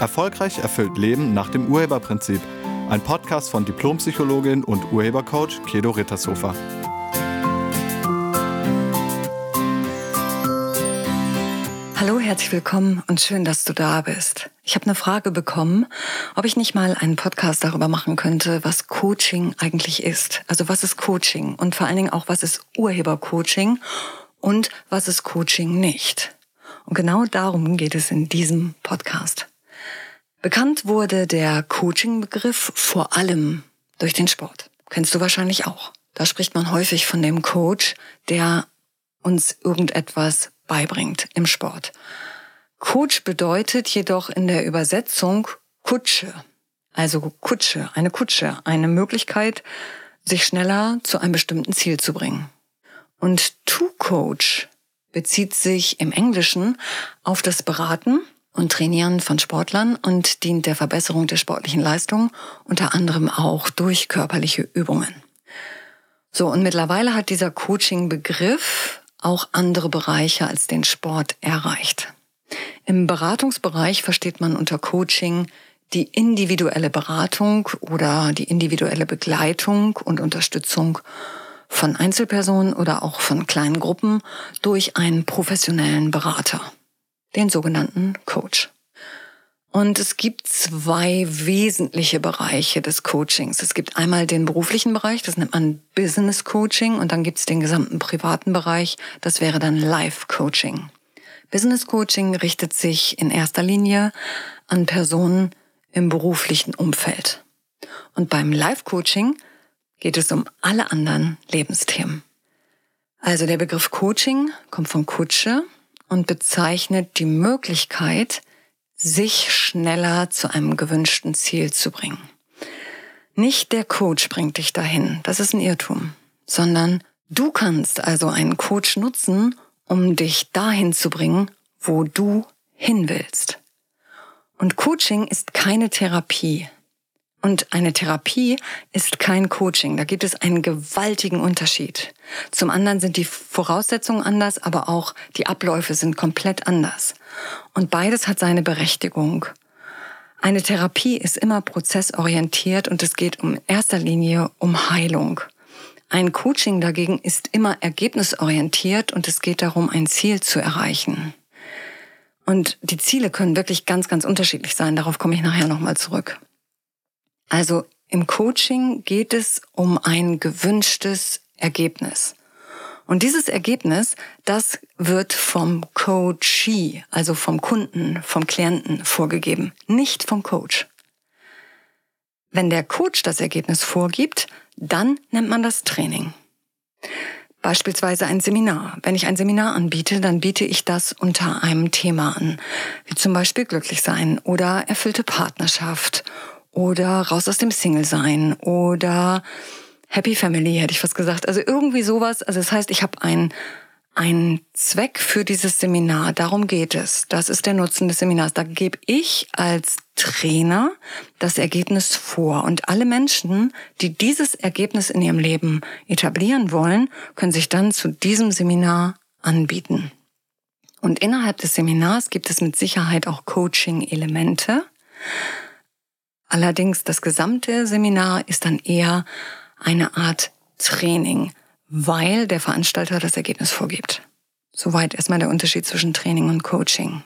Erfolgreich erfüllt Leben nach dem Urheberprinzip. Ein Podcast von Diplompsychologin und Urhebercoach Kedo Rittershofer. Hallo, herzlich willkommen und schön, dass du da bist. Ich habe eine Frage bekommen, ob ich nicht mal einen Podcast darüber machen könnte, was Coaching eigentlich ist. Also was ist Coaching und vor allen Dingen auch, was ist Urhebercoaching und was ist Coaching nicht. Und genau darum geht es in diesem Podcast. Bekannt wurde der Coaching-Begriff vor allem durch den Sport. Kennst du wahrscheinlich auch. Da spricht man häufig von dem Coach, der uns irgendetwas beibringt im Sport. Coach bedeutet jedoch in der Übersetzung Kutsche. Also Kutsche, eine Kutsche, eine Möglichkeit, sich schneller zu einem bestimmten Ziel zu bringen. Und To Coach bezieht sich im Englischen auf das Beraten und Trainieren von Sportlern und dient der Verbesserung der sportlichen Leistung, unter anderem auch durch körperliche Übungen. So, und mittlerweile hat dieser Coaching-Begriff auch andere Bereiche als den Sport erreicht. Im Beratungsbereich versteht man unter Coaching die individuelle Beratung oder die individuelle Begleitung und Unterstützung von Einzelpersonen oder auch von kleinen Gruppen durch einen professionellen Berater den sogenannten Coach. Und es gibt zwei wesentliche Bereiche des Coachings. Es gibt einmal den beruflichen Bereich, das nennt man Business Coaching, und dann gibt es den gesamten privaten Bereich, das wäre dann Life Coaching. Business Coaching richtet sich in erster Linie an Personen im beruflichen Umfeld. Und beim Life Coaching geht es um alle anderen Lebensthemen. Also der Begriff Coaching kommt von Kutsche, und bezeichnet die Möglichkeit, sich schneller zu einem gewünschten Ziel zu bringen. Nicht der Coach bringt dich dahin, das ist ein Irrtum, sondern du kannst also einen Coach nutzen, um dich dahin zu bringen, wo du hin willst. Und Coaching ist keine Therapie. Und eine Therapie ist kein Coaching. Da gibt es einen gewaltigen Unterschied. Zum anderen sind die Voraussetzungen anders, aber auch die Abläufe sind komplett anders. Und beides hat seine Berechtigung. Eine Therapie ist immer prozessorientiert und es geht um erster Linie um Heilung. Ein Coaching dagegen ist immer ergebnisorientiert und es geht darum, ein Ziel zu erreichen. Und die Ziele können wirklich ganz, ganz unterschiedlich sein. Darauf komme ich nachher nochmal zurück. Also im Coaching geht es um ein gewünschtes Ergebnis. Und dieses Ergebnis, das wird vom Coachee, also vom Kunden, vom Klienten vorgegeben, nicht vom Coach. Wenn der Coach das Ergebnis vorgibt, dann nennt man das Training. Beispielsweise ein Seminar. Wenn ich ein Seminar anbiete, dann biete ich das unter einem Thema an, wie zum Beispiel glücklich sein oder erfüllte Partnerschaft oder raus aus dem Single sein oder Happy Family, hätte ich fast gesagt. Also irgendwie sowas. Also das heißt, ich habe ein ein Zweck für dieses Seminar. Darum geht es. Das ist der Nutzen des Seminars. Da gebe ich als Trainer das Ergebnis vor. Und alle Menschen, die dieses Ergebnis in ihrem Leben etablieren wollen, können sich dann zu diesem Seminar anbieten. Und innerhalb des Seminars gibt es mit Sicherheit auch Coaching-Elemente. Allerdings das gesamte Seminar ist dann eher eine Art Training, weil der Veranstalter das Ergebnis vorgibt. Soweit erstmal der Unterschied zwischen Training und Coaching.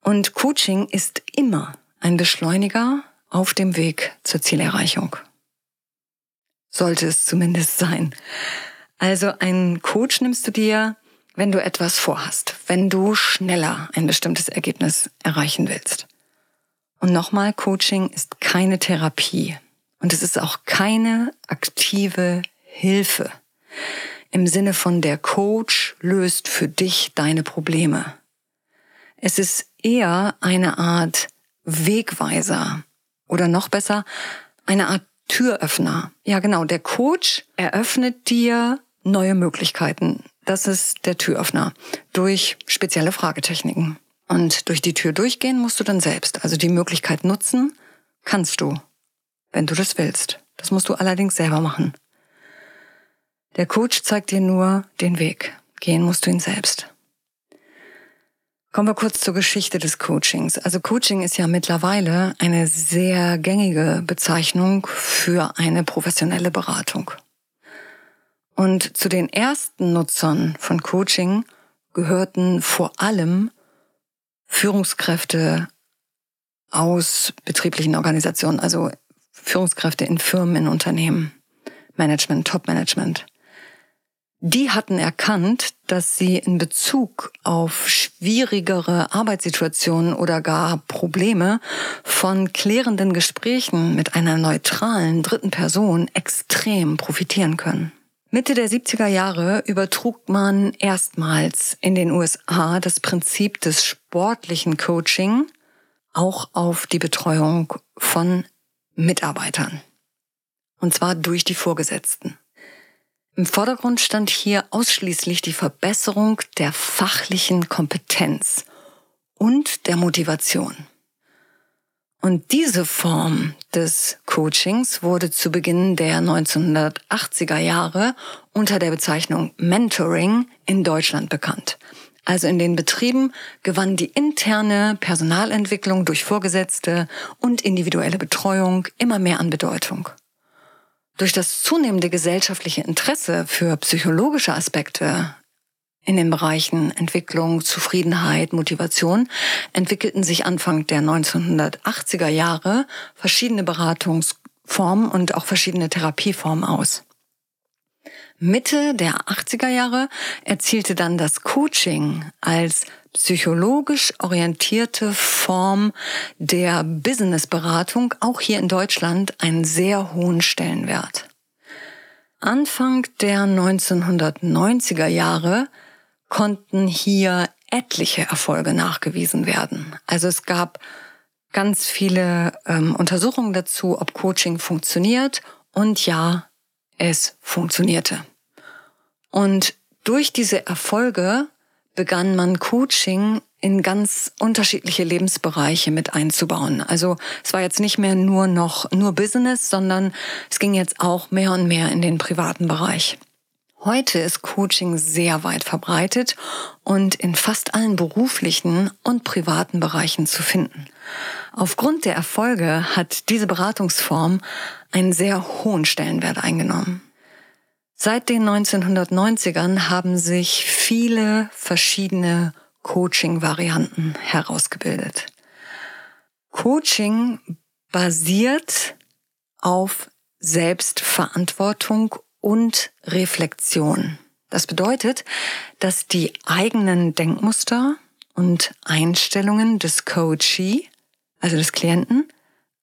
Und Coaching ist immer ein Beschleuniger auf dem Weg zur Zielerreichung. Sollte es zumindest sein. Also einen Coach nimmst du dir, wenn du etwas vorhast, wenn du schneller ein bestimmtes Ergebnis erreichen willst. Und nochmal, Coaching ist keine Therapie und es ist auch keine aktive Hilfe im Sinne von der Coach löst für dich deine Probleme. Es ist eher eine Art Wegweiser oder noch besser eine Art Türöffner. Ja genau, der Coach eröffnet dir neue Möglichkeiten. Das ist der Türöffner durch spezielle Fragetechniken. Und durch die Tür durchgehen musst du dann selbst. Also die Möglichkeit nutzen kannst du, wenn du das willst. Das musst du allerdings selber machen. Der Coach zeigt dir nur den Weg. Gehen musst du ihn selbst. Kommen wir kurz zur Geschichte des Coachings. Also Coaching ist ja mittlerweile eine sehr gängige Bezeichnung für eine professionelle Beratung. Und zu den ersten Nutzern von Coaching gehörten vor allem Führungskräfte aus betrieblichen Organisationen, also Führungskräfte in Firmen, in Unternehmen, Management, Top-Management. Die hatten erkannt, dass sie in Bezug auf schwierigere Arbeitssituationen oder gar Probleme von klärenden Gesprächen mit einer neutralen dritten Person extrem profitieren können. Mitte der 70er Jahre übertrug man erstmals in den USA das Prinzip des sportlichen Coaching auch auf die Betreuung von Mitarbeitern. Und zwar durch die Vorgesetzten. Im Vordergrund stand hier ausschließlich die Verbesserung der fachlichen Kompetenz und der Motivation. Und diese Form des Coachings wurde zu Beginn der 1980er Jahre unter der Bezeichnung Mentoring in Deutschland bekannt. Also in den Betrieben gewann die interne Personalentwicklung durch Vorgesetzte und individuelle Betreuung immer mehr an Bedeutung. Durch das zunehmende gesellschaftliche Interesse für psychologische Aspekte in den Bereichen Entwicklung, Zufriedenheit, Motivation entwickelten sich Anfang der 1980er Jahre verschiedene Beratungsformen und auch verschiedene Therapieformen aus. Mitte der 80er Jahre erzielte dann das Coaching als psychologisch orientierte Form der Businessberatung auch hier in Deutschland einen sehr hohen Stellenwert. Anfang der 1990er Jahre konnten hier etliche Erfolge nachgewiesen werden. Also es gab ganz viele ähm, Untersuchungen dazu, ob Coaching funktioniert. Und ja, es funktionierte. Und durch diese Erfolge begann man Coaching in ganz unterschiedliche Lebensbereiche mit einzubauen. Also es war jetzt nicht mehr nur noch nur Business, sondern es ging jetzt auch mehr und mehr in den privaten Bereich. Heute ist Coaching sehr weit verbreitet und in fast allen beruflichen und privaten Bereichen zu finden. Aufgrund der Erfolge hat diese Beratungsform einen sehr hohen Stellenwert eingenommen. Seit den 1990ern haben sich viele verschiedene Coaching-Varianten herausgebildet. Coaching basiert auf Selbstverantwortung und Reflexion. Das bedeutet, dass die eigenen Denkmuster und Einstellungen des Coachee, also des Klienten,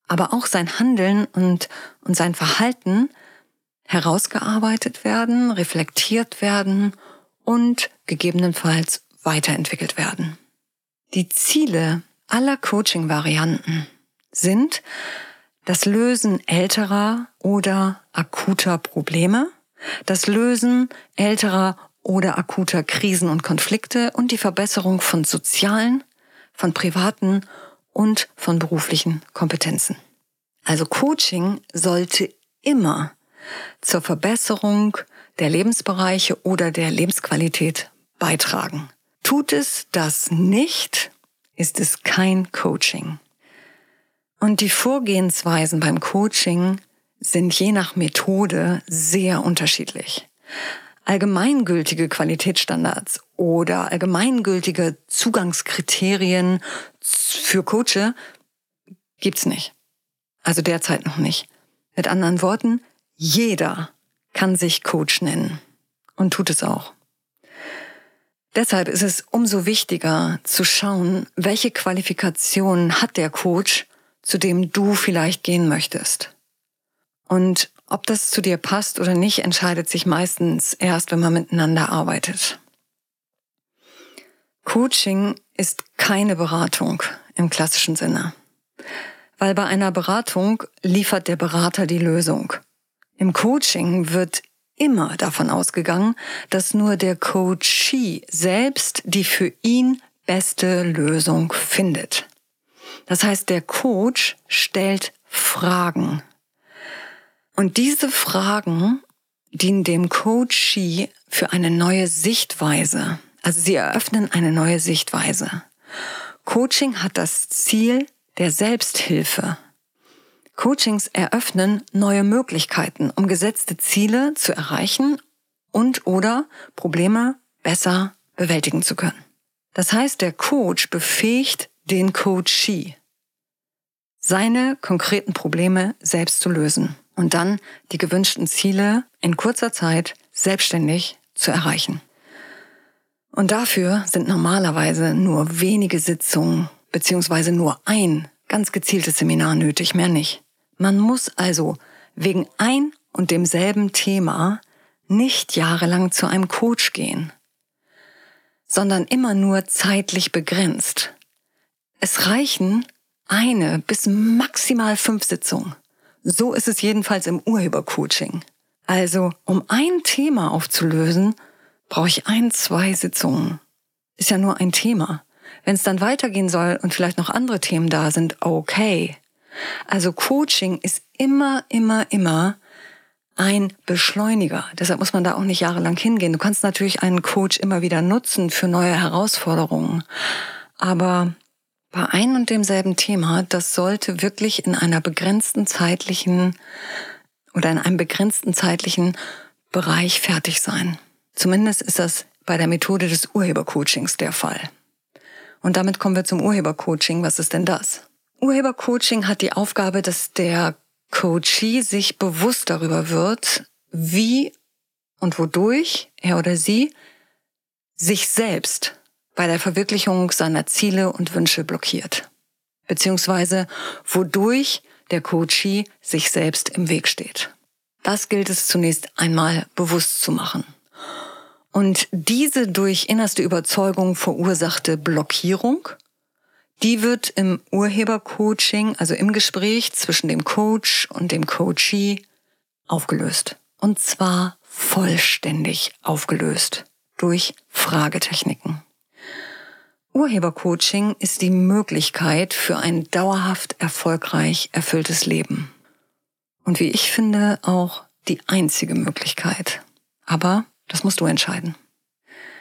aber auch sein Handeln und, und sein Verhalten herausgearbeitet werden, reflektiert werden und gegebenenfalls weiterentwickelt werden. Die Ziele aller Coaching-Varianten sind, das Lösen älterer oder akuter Probleme, das Lösen älterer oder akuter Krisen und Konflikte und die Verbesserung von sozialen, von privaten und von beruflichen Kompetenzen. Also Coaching sollte immer zur Verbesserung der Lebensbereiche oder der Lebensqualität beitragen. Tut es das nicht, ist es kein Coaching. Und die Vorgehensweisen beim Coaching sind je nach Methode sehr unterschiedlich. Allgemeingültige Qualitätsstandards oder allgemeingültige Zugangskriterien für Coache gibt's nicht. Also derzeit noch nicht. Mit anderen Worten, jeder kann sich Coach nennen und tut es auch. Deshalb ist es umso wichtiger zu schauen, welche Qualifikationen hat der Coach zu dem du vielleicht gehen möchtest. Und ob das zu dir passt oder nicht, entscheidet sich meistens erst, wenn man miteinander arbeitet. Coaching ist keine Beratung im klassischen Sinne, weil bei einer Beratung liefert der Berater die Lösung. Im Coaching wird immer davon ausgegangen, dass nur der Coachee selbst die für ihn beste Lösung findet. Das heißt, der Coach stellt Fragen. Und diese Fragen dienen dem Coachee für eine neue Sichtweise. Also sie eröffnen eine neue Sichtweise. Coaching hat das Ziel der Selbsthilfe. Coachings eröffnen neue Möglichkeiten, um gesetzte Ziele zu erreichen und oder Probleme besser bewältigen zu können. Das heißt, der Coach befähigt den Coachee, seine konkreten Probleme selbst zu lösen und dann die gewünschten Ziele in kurzer Zeit selbstständig zu erreichen. Und dafür sind normalerweise nur wenige Sitzungen beziehungsweise nur ein ganz gezieltes Seminar nötig, mehr nicht. Man muss also wegen ein und demselben Thema nicht jahrelang zu einem Coach gehen, sondern immer nur zeitlich begrenzt. Es reichen eine bis maximal fünf Sitzungen. So ist es jedenfalls im Urhebercoaching. Also, um ein Thema aufzulösen, brauche ich ein, zwei Sitzungen. Ist ja nur ein Thema. Wenn es dann weitergehen soll und vielleicht noch andere Themen da sind, okay. Also Coaching ist immer, immer, immer ein Beschleuniger. Deshalb muss man da auch nicht jahrelang hingehen. Du kannst natürlich einen Coach immer wieder nutzen für neue Herausforderungen. Aber bei ein und demselben Thema, das sollte wirklich in einer begrenzten zeitlichen oder in einem begrenzten zeitlichen Bereich fertig sein. Zumindest ist das bei der Methode des Urhebercoachings der Fall. Und damit kommen wir zum Urhebercoaching. Was ist denn das? Urhebercoaching hat die Aufgabe, dass der Coachee sich bewusst darüber wird, wie und wodurch er oder sie sich selbst bei der Verwirklichung seiner Ziele und Wünsche blockiert. Beziehungsweise wodurch der Coachee sich selbst im Weg steht. Das gilt es zunächst einmal bewusst zu machen. Und diese durch innerste Überzeugung verursachte Blockierung, die wird im Urhebercoaching, also im Gespräch zwischen dem Coach und dem Coachee, aufgelöst. Und zwar vollständig aufgelöst durch Fragetechniken. Urhebercoaching ist die Möglichkeit für ein dauerhaft erfolgreich erfülltes Leben. Und wie ich finde, auch die einzige Möglichkeit. Aber das musst du entscheiden.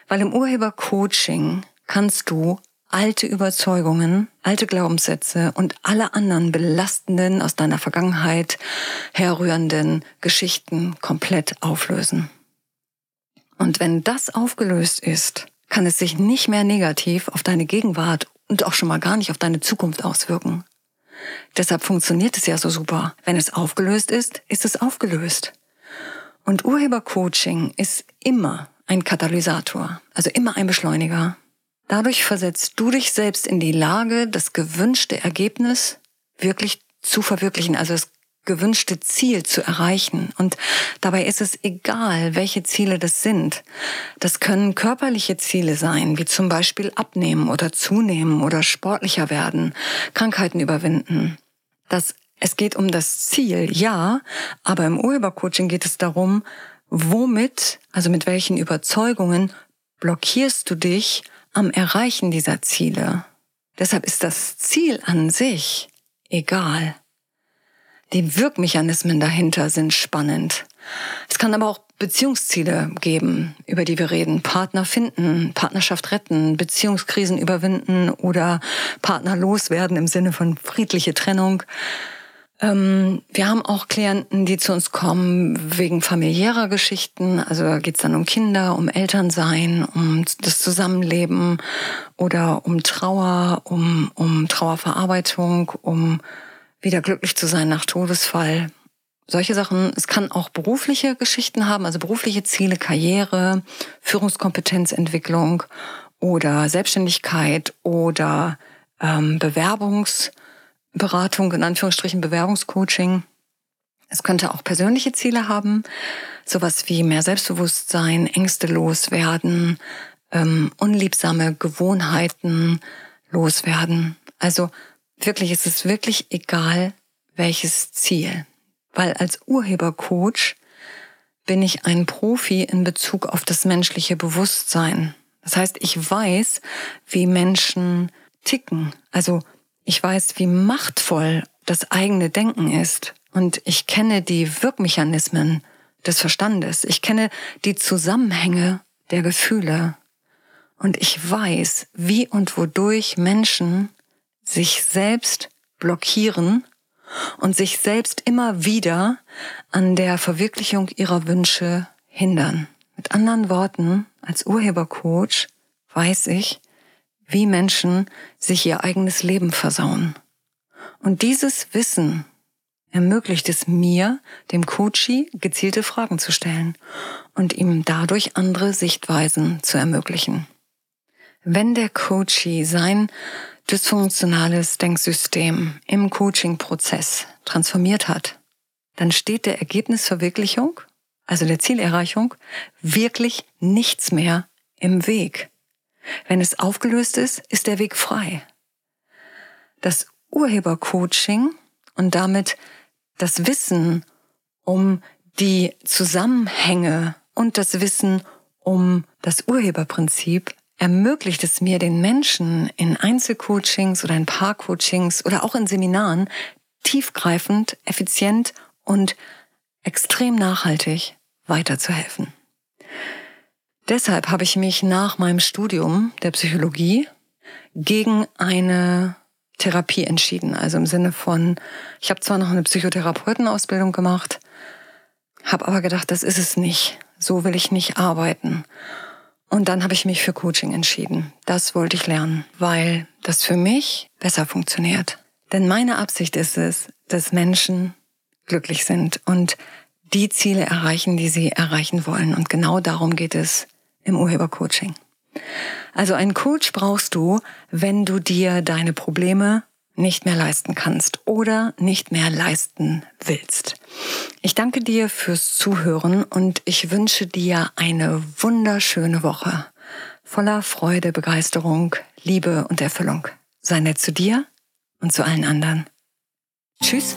Weil im Urhebercoaching kannst du alte Überzeugungen, alte Glaubenssätze und alle anderen belastenden, aus deiner Vergangenheit herrührenden Geschichten komplett auflösen. Und wenn das aufgelöst ist, kann es sich nicht mehr negativ auf deine Gegenwart und auch schon mal gar nicht auf deine Zukunft auswirken. Deshalb funktioniert es ja so super. Wenn es aufgelöst ist, ist es aufgelöst. Und Urhebercoaching ist immer ein Katalysator, also immer ein Beschleuniger. Dadurch versetzt du dich selbst in die Lage, das gewünschte Ergebnis wirklich zu verwirklichen, also das gewünschte Ziel zu erreichen. Und dabei ist es egal, welche Ziele das sind. Das können körperliche Ziele sein, wie zum Beispiel abnehmen oder zunehmen oder sportlicher werden, Krankheiten überwinden. Das es geht um das Ziel, ja, aber im Urhebercoaching geht es darum, womit, also mit welchen Überzeugungen blockierst du dich am Erreichen dieser Ziele. Deshalb ist das Ziel an sich egal. Die Wirkmechanismen dahinter sind spannend. Es kann aber auch Beziehungsziele geben, über die wir reden. Partner finden, Partnerschaft retten, Beziehungskrisen überwinden oder Partner loswerden im Sinne von friedliche Trennung. Ähm, wir haben auch Klienten, die zu uns kommen wegen familiärer Geschichten. Also da geht es dann um Kinder, um Elternsein, um das Zusammenleben oder um Trauer, um, um Trauerverarbeitung, um wieder glücklich zu sein nach Todesfall. Solche Sachen. Es kann auch berufliche Geschichten haben, also berufliche Ziele, Karriere, Führungskompetenzentwicklung oder Selbstständigkeit oder ähm, Bewerbungs- Beratung, in Anführungsstrichen Bewerbungscoaching. Es könnte auch persönliche Ziele haben, sowas wie mehr Selbstbewusstsein, Ängste loswerden, ähm, unliebsame Gewohnheiten loswerden. Also wirklich, es ist wirklich egal, welches Ziel. Weil als Urhebercoach bin ich ein Profi in Bezug auf das menschliche Bewusstsein. Das heißt, ich weiß, wie Menschen ticken. Also ich weiß, wie machtvoll das eigene Denken ist. Und ich kenne die Wirkmechanismen des Verstandes. Ich kenne die Zusammenhänge der Gefühle. Und ich weiß, wie und wodurch Menschen sich selbst blockieren und sich selbst immer wieder an der Verwirklichung ihrer Wünsche hindern. Mit anderen Worten, als Urhebercoach weiß ich, wie Menschen sich ihr eigenes Leben versauen. Und dieses Wissen ermöglicht es mir, dem Coachie gezielte Fragen zu stellen und ihm dadurch andere Sichtweisen zu ermöglichen. Wenn der Coachie sein dysfunktionales Denksystem im Coaching-Prozess transformiert hat, dann steht der Ergebnisverwirklichung, also der Zielerreichung, wirklich nichts mehr im Weg. Wenn es aufgelöst ist, ist der Weg frei. Das Urhebercoaching und damit das Wissen um die Zusammenhänge und das Wissen um das Urheberprinzip ermöglicht es mir, den Menschen in Einzelcoachings oder in Paarcoachings oder auch in Seminaren tiefgreifend, effizient und extrem nachhaltig weiterzuhelfen. Deshalb habe ich mich nach meinem Studium der Psychologie gegen eine Therapie entschieden. Also im Sinne von, ich habe zwar noch eine Psychotherapeutenausbildung gemacht, habe aber gedacht, das ist es nicht. So will ich nicht arbeiten. Und dann habe ich mich für Coaching entschieden. Das wollte ich lernen, weil das für mich besser funktioniert. Denn meine Absicht ist es, dass Menschen glücklich sind und die Ziele erreichen, die sie erreichen wollen. Und genau darum geht es im Urhebercoaching. Also einen Coach brauchst du, wenn du dir deine Probleme nicht mehr leisten kannst oder nicht mehr leisten willst. Ich danke dir fürs Zuhören und ich wünsche dir eine wunderschöne Woche voller Freude, Begeisterung, Liebe und Erfüllung. Sei nett zu dir und zu allen anderen. Tschüss.